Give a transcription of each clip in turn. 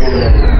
Gracias.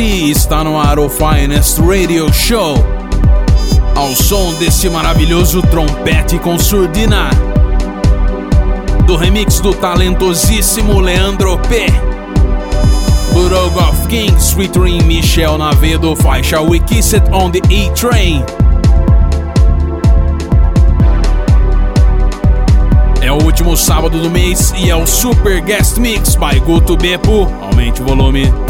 Está no ar o Finest Radio Show. Ao som desse maravilhoso trompete com surdina. Do remix do talentosíssimo Leandro P. Burog of Kings featuring Michel Navedo, faixa We Kiss It on the E-Train. É o último sábado do mês e é o Super Guest Mix by Guto Beppo. Aumente o volume.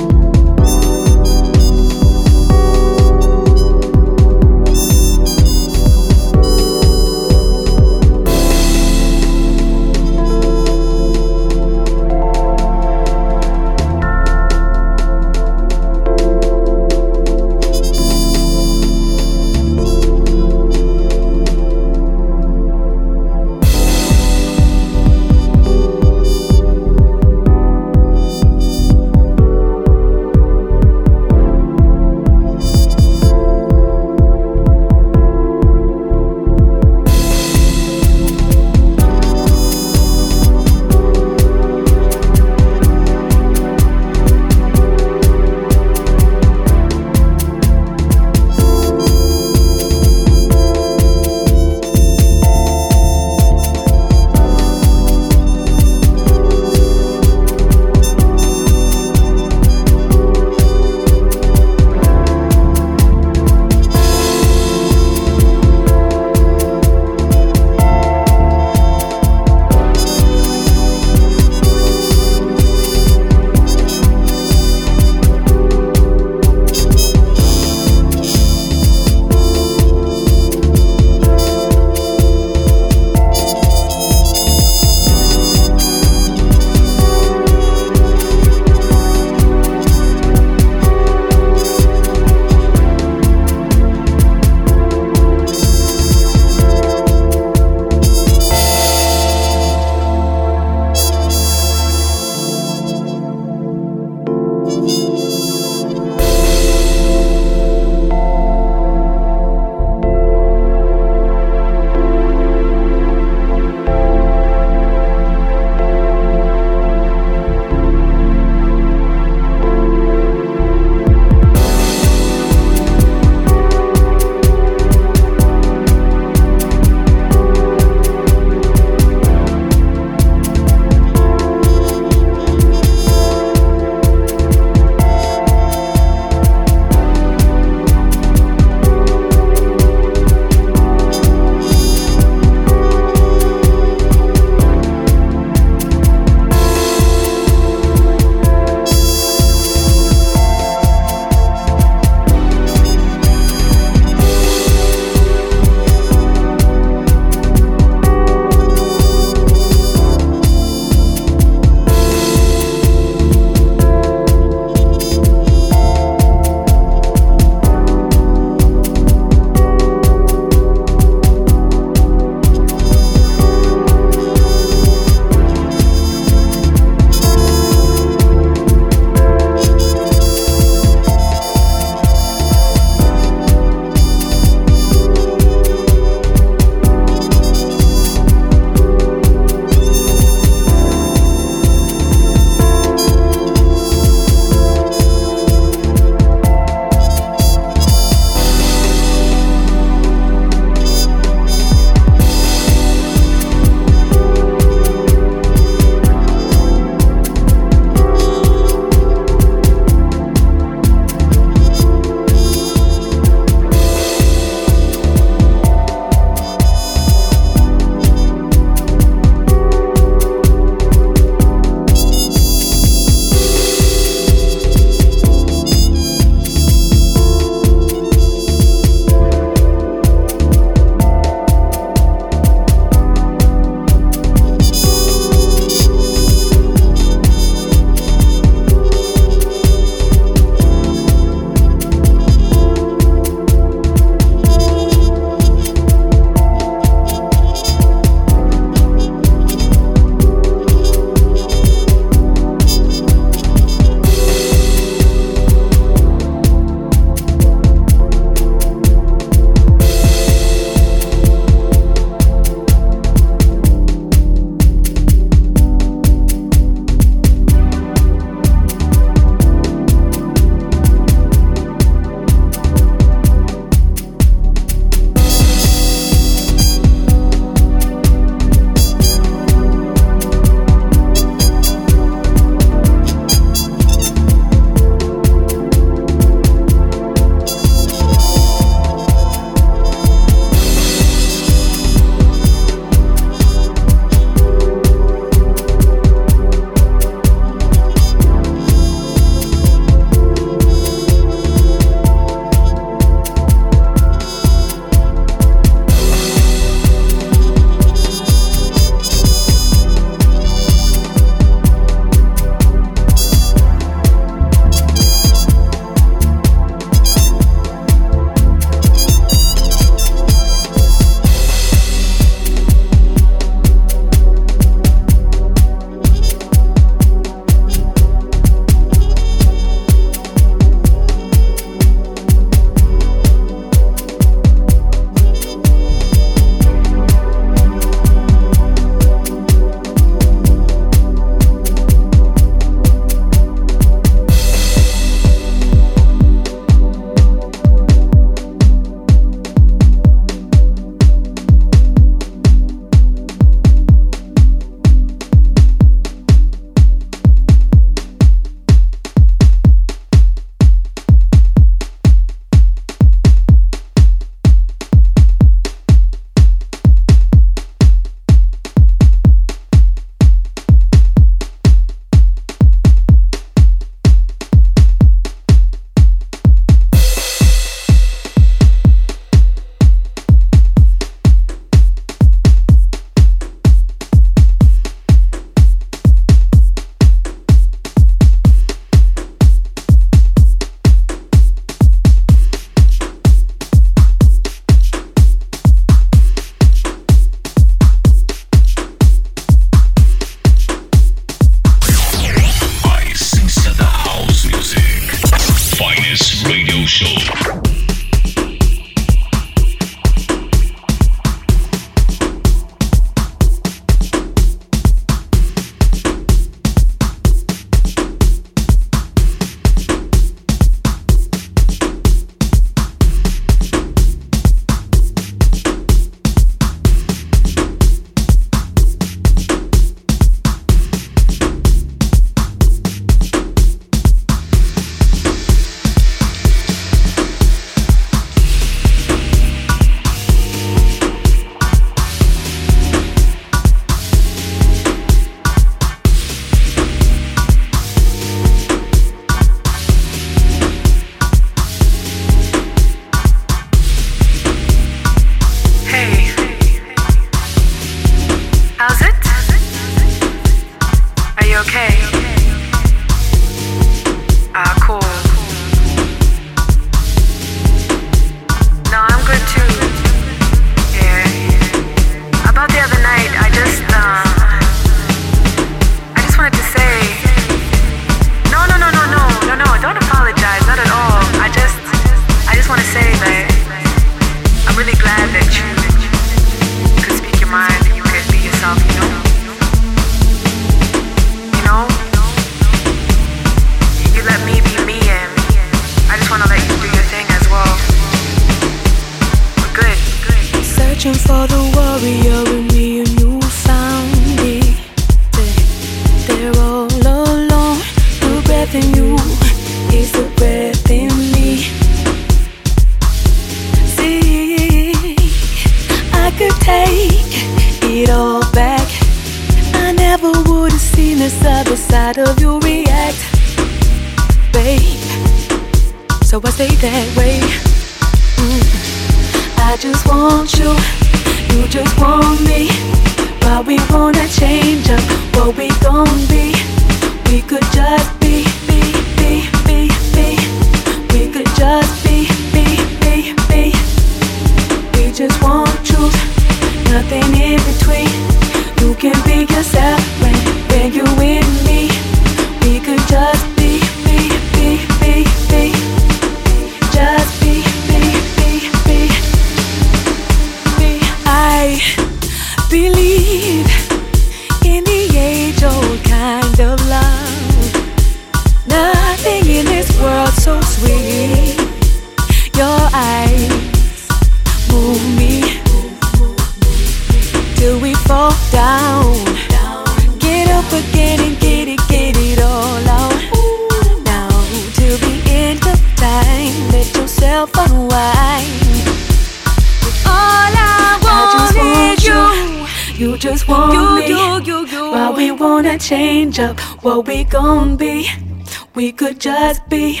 just be.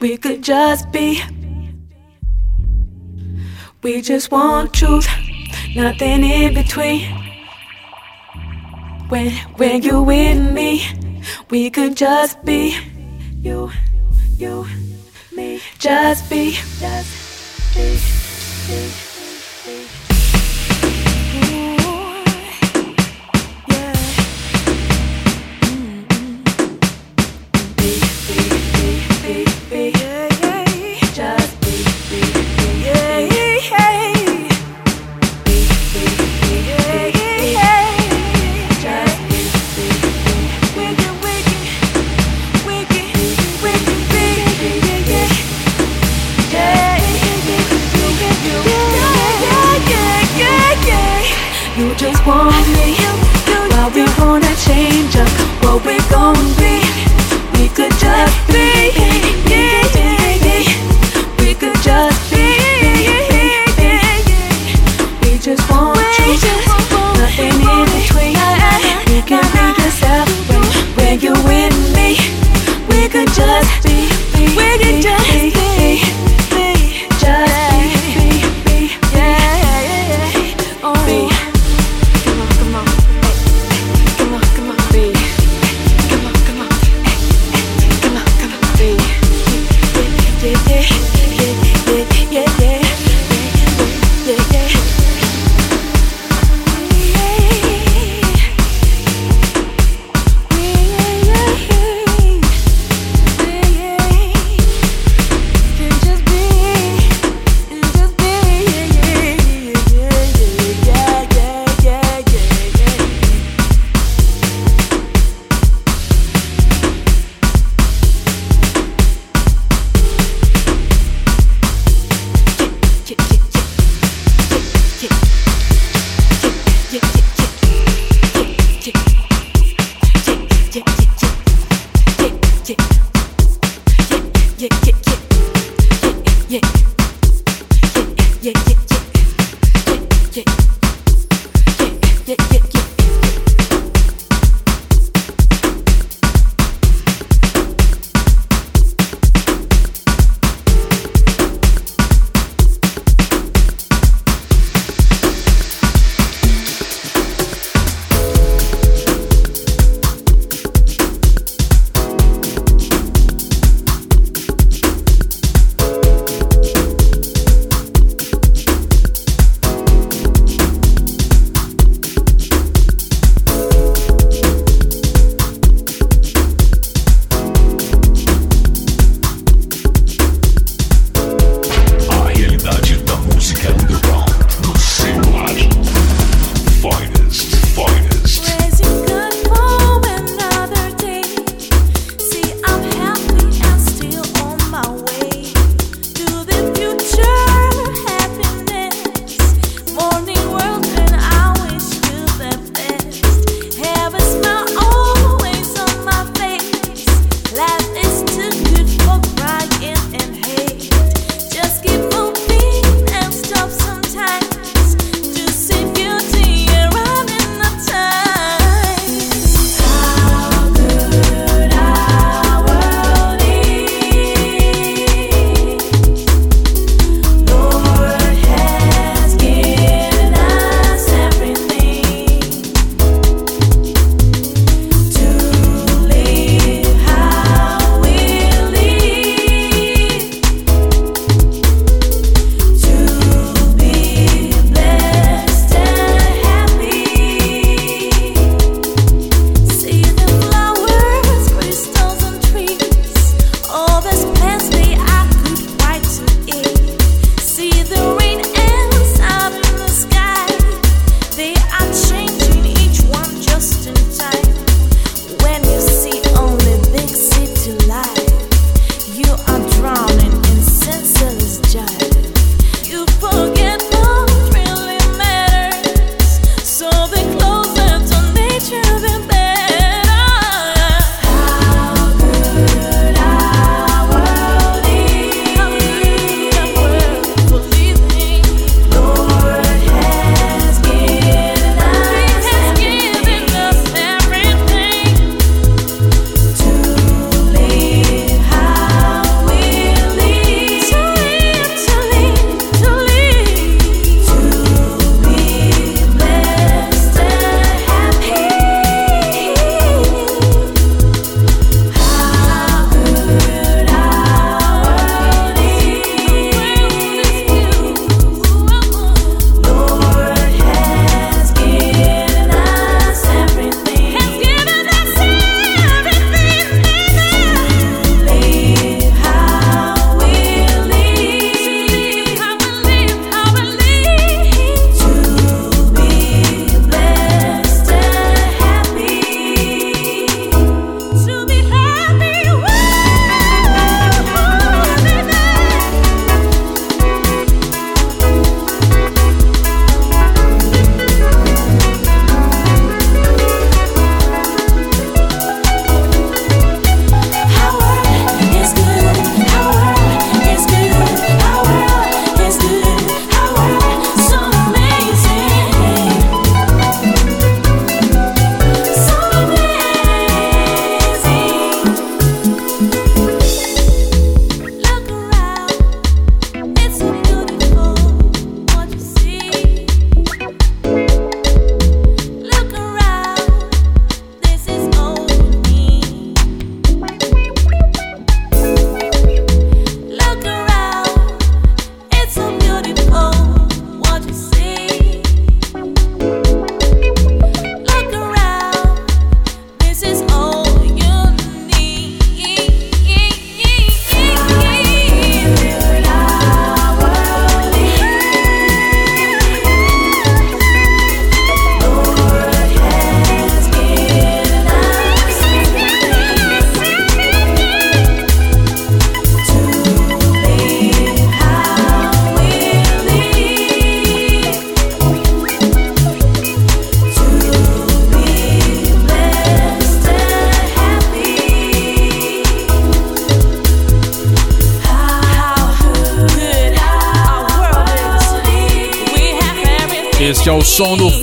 We could just be. We just want truth, nothing in between. When when you with me, we could just be. You, you, me, just be. Just be. be, be. Baby.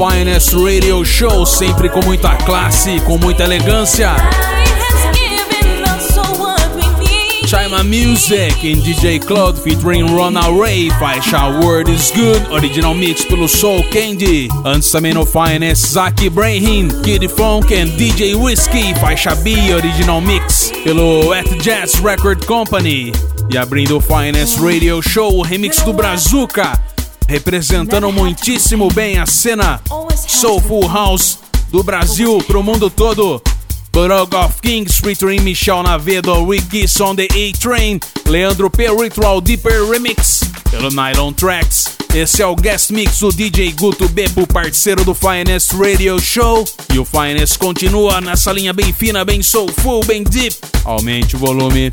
Finest Radio Show, sempre com muita classe, com muita elegância. Chima Music em DJ Cloud featuring Rona Ray, faixa Word is Good, original mix pelo Soul Candy. Antes também no Finest, Zaki Brahim, Kid Funk and DJ Whiskey, faixa B, original mix pelo At Jazz Record Company. E abrindo o Finest Radio Show, o remix do Brazuca, representando muitíssimo bem a cena Soulful House do Brasil pro mundo todo. Burog of Kings featuring Michel Navedo, Ricky on the A-Train, Leandro P. Ritual Deeper Remix pelo Nylon Tracks. Esse é o guest mix do DJ Guto Bebo, parceiro do Finest Radio Show. E o Finest continua nessa linha bem fina, bem soulful, bem deep. Aumente o volume.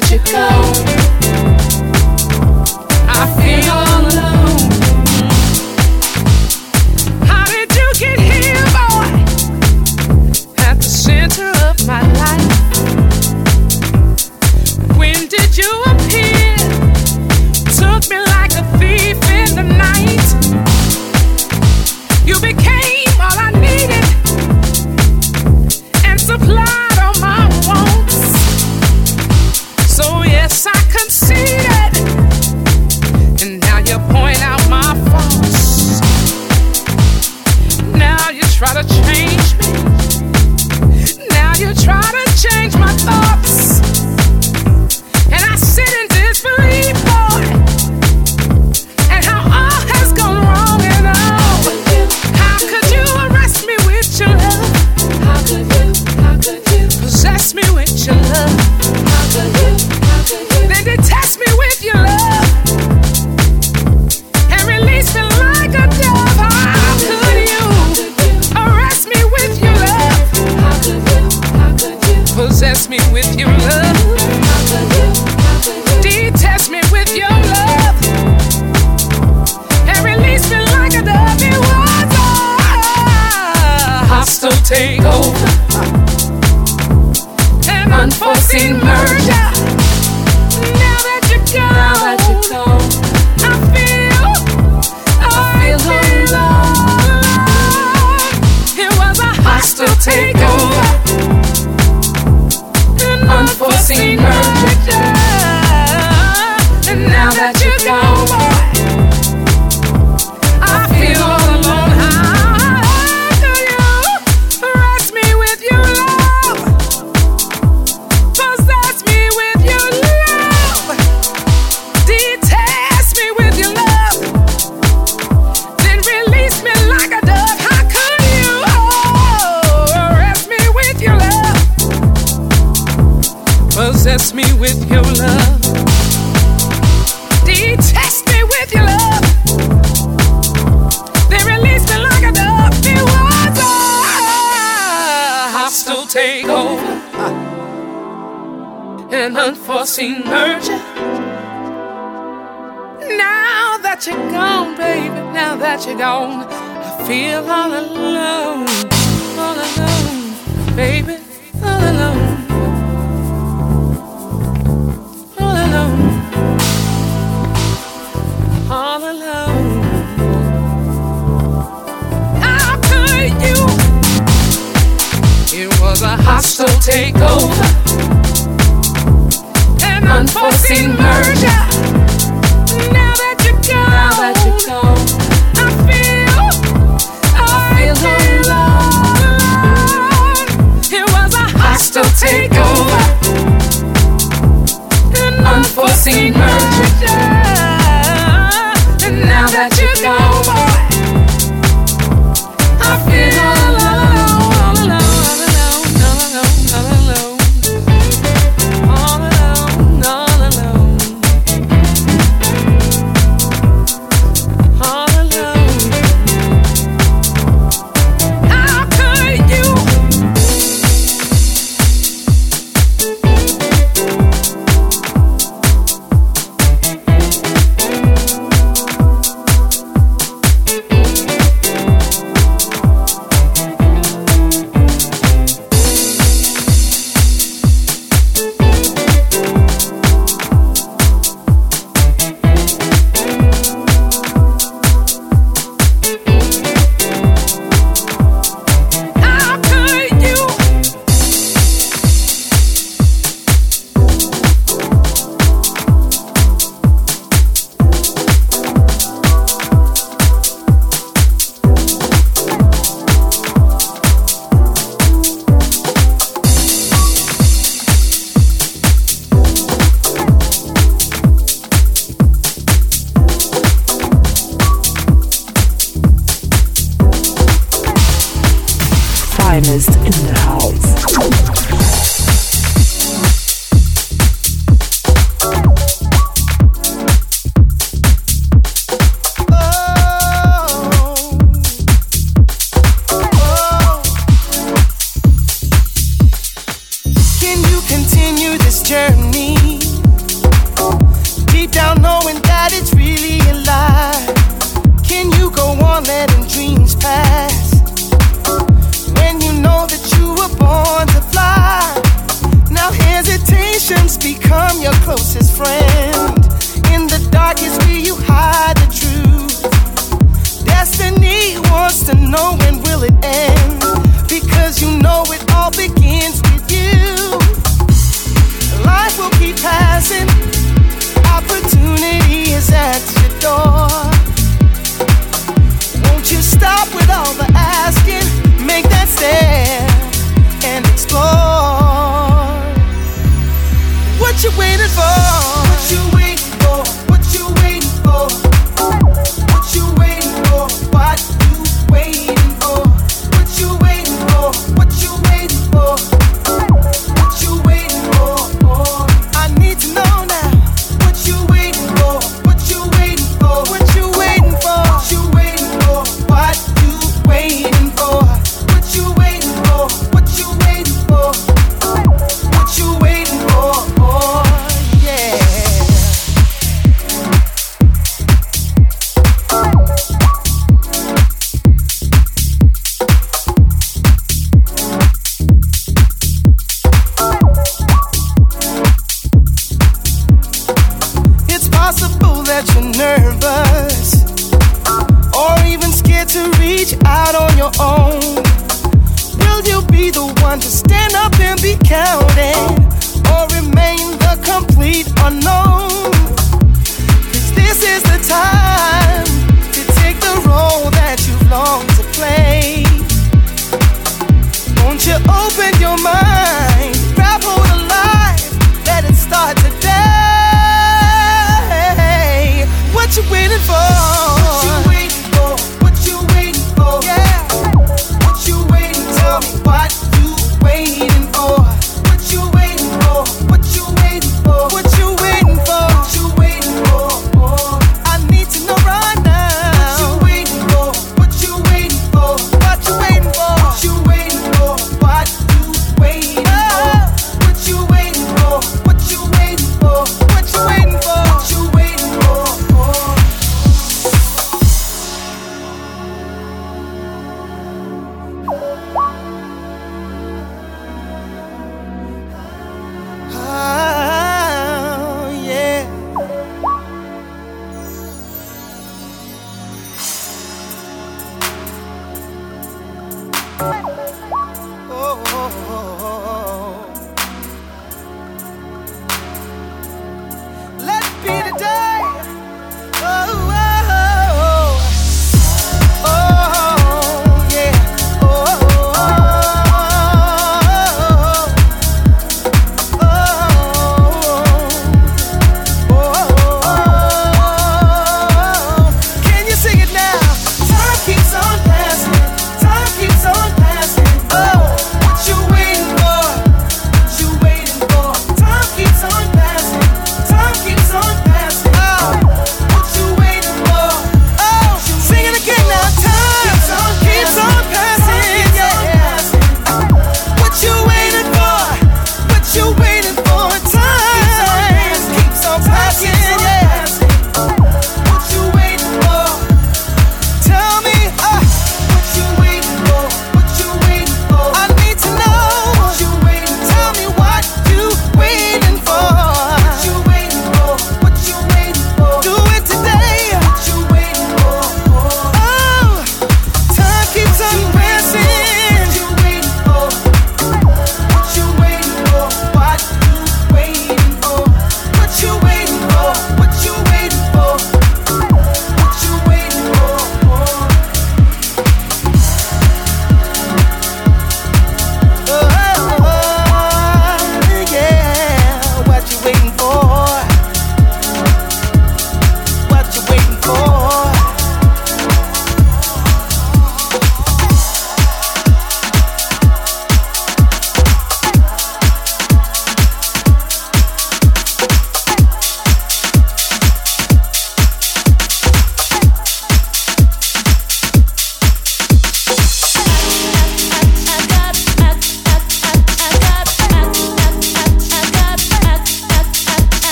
that you go.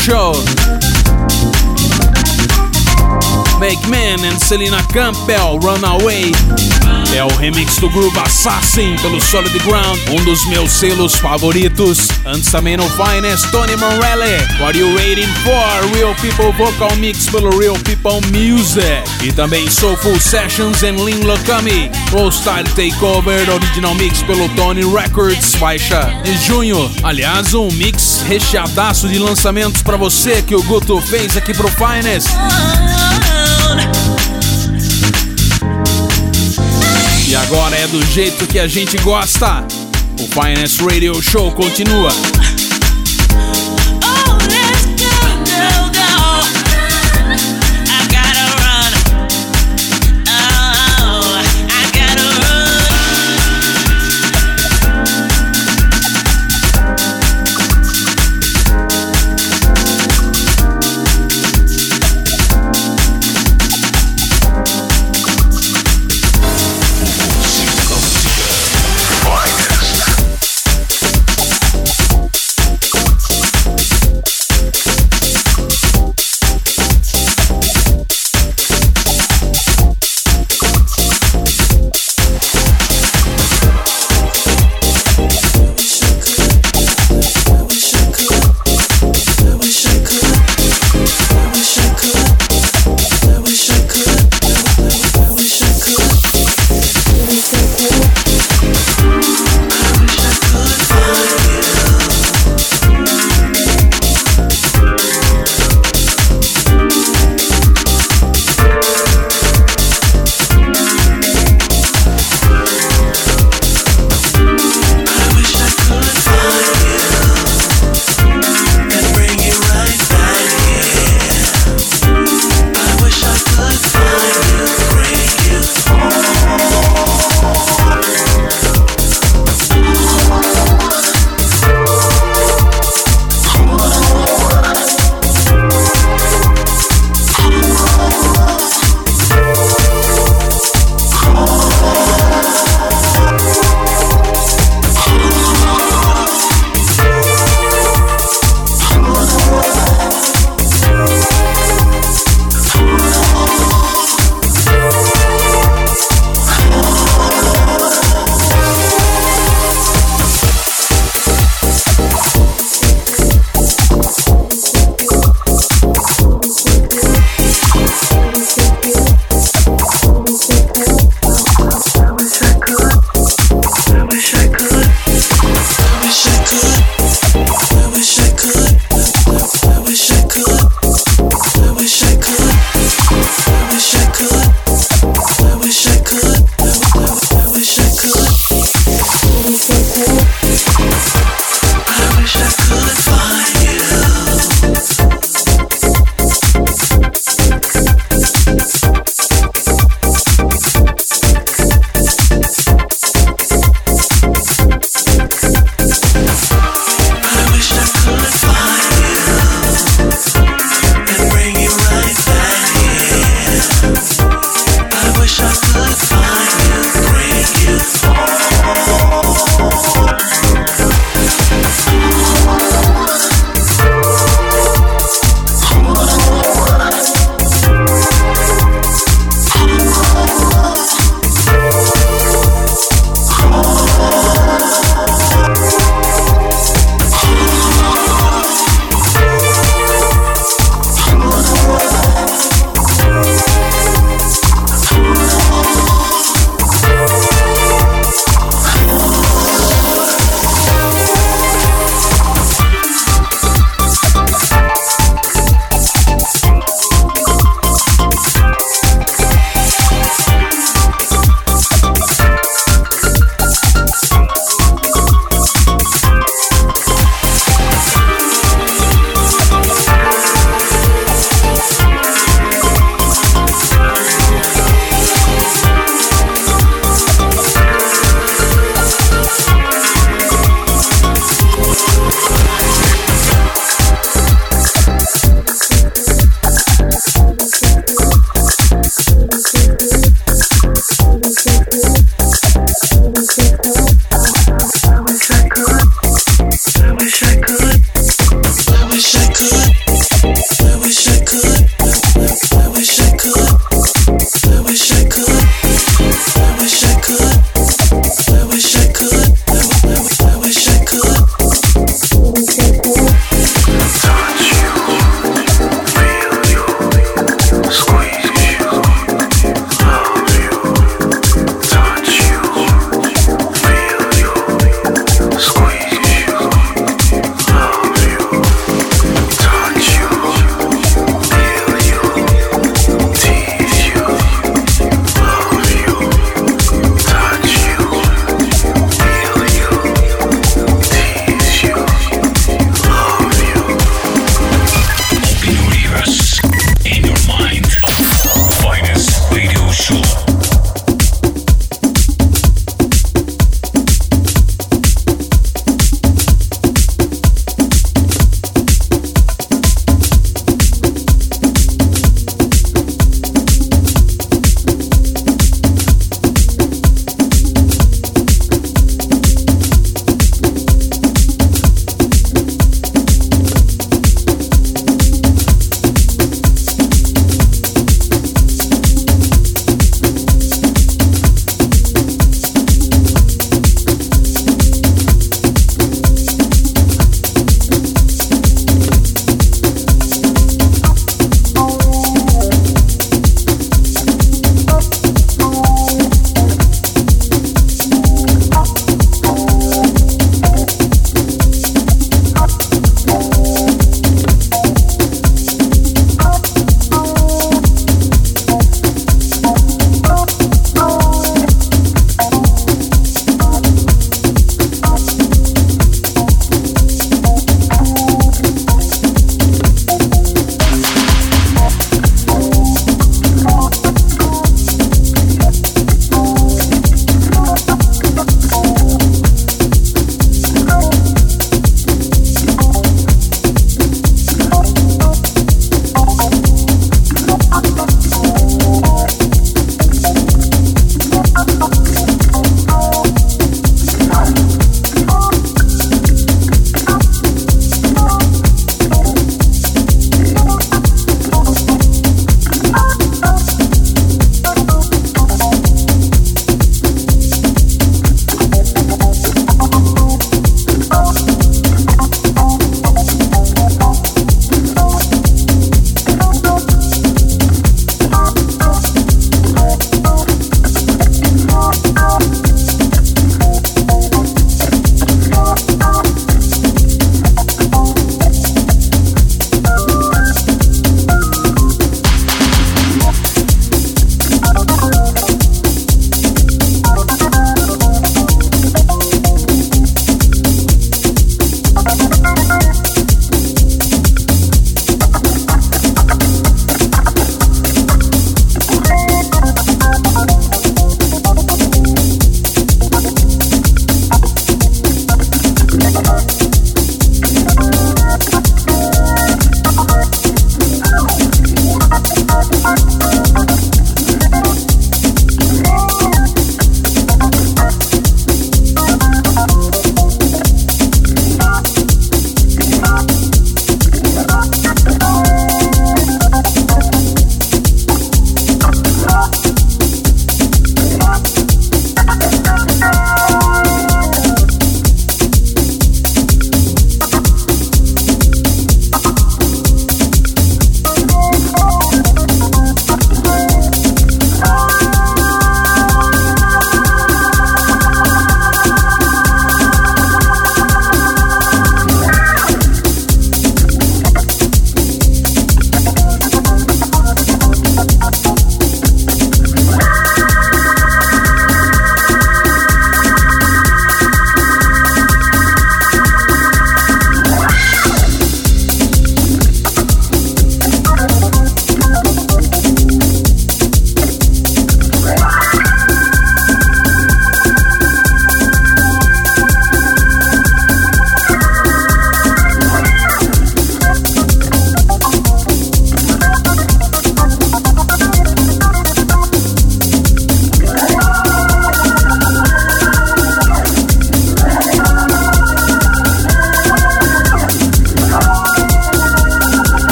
Radio Man and Selena Campbell, Runaway. É o remix do Groove Assassin pelo Solid Ground, um dos meus selos favoritos. Antes também no Finest, Tony Morelli. What You Waiting For? Real People Vocal Mix pelo Real People Music. E também Soulful Sessions and Lin Lokami. All Style Takeover, original mix pelo Tony Records, faixa de junho. Aliás, um mix recheadaço de lançamentos para você que o Guto fez aqui pro Finest. E agora é do jeito que a gente gosta. O Finest Radio Show continua.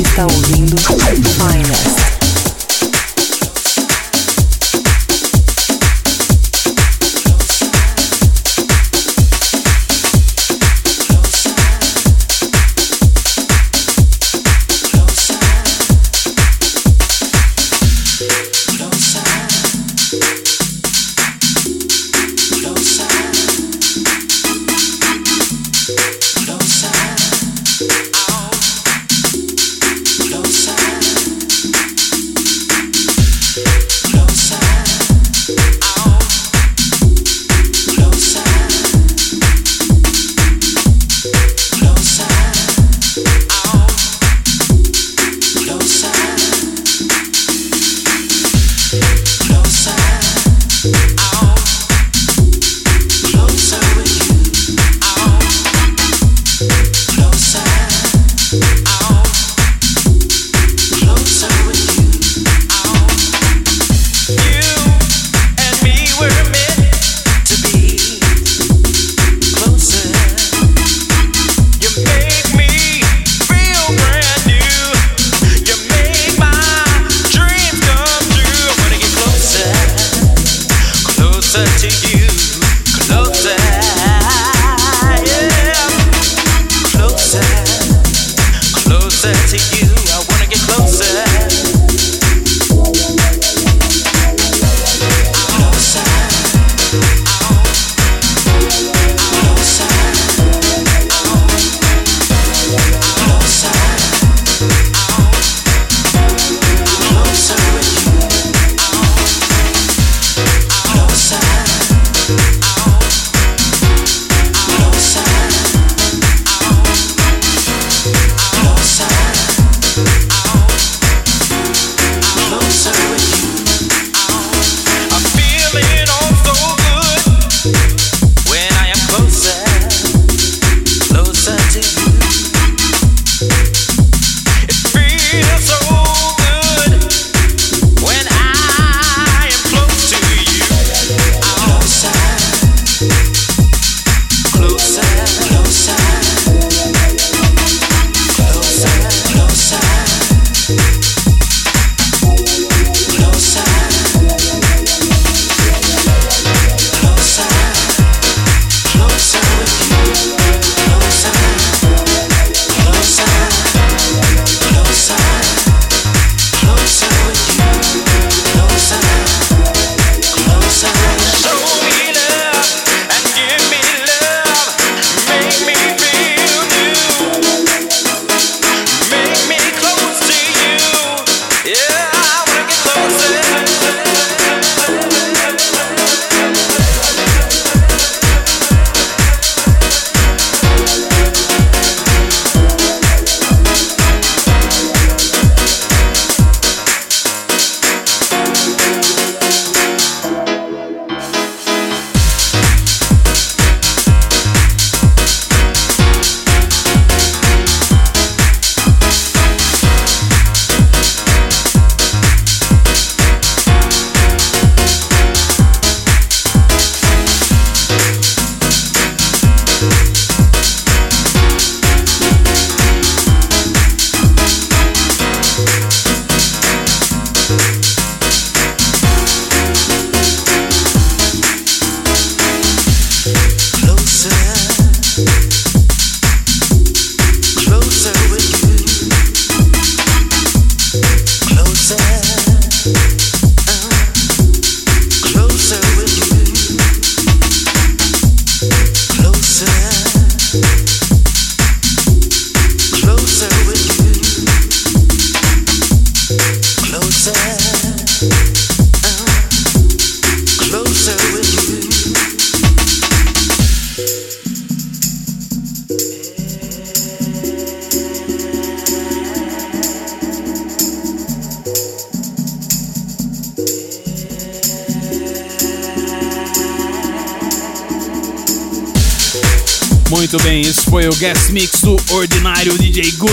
está ouvindo Finest. Muito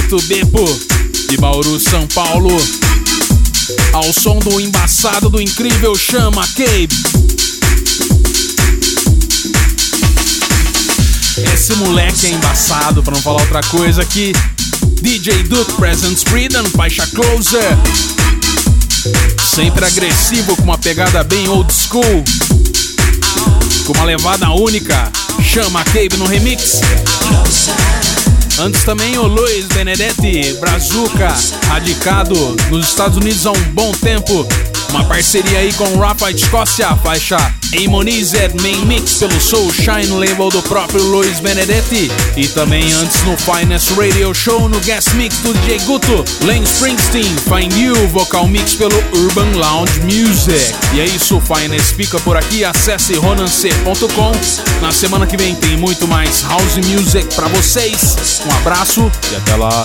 DJ Guto Beppo, de Bauru, São Paulo. Ao som do embaçado do incrível Chama Cabe. Esse moleque é embaçado, para não falar outra coisa aqui. DJ Duke Presents Freedom, faixa Closer. Sempre agressivo, com uma pegada bem old school. Com uma levada única, chama Cabe no remix. Antes também o Luiz Benedetti, Brazuca, radicado nos Estados Unidos há um bom tempo. Uma parceria aí com o Rafa Escócia, faixa Amonized Main Mix pelo Soul Shine label do próprio Luiz Benedetti. E também antes no Finest Radio Show no guest mix do DJ Guto, Lane Springsteen, Find You, vocal mix pelo Urban Lounge Music. E é isso, o fica por aqui, acesse ronance.com. Na semana que vem tem muito mais house music para vocês. Um abraço e até lá.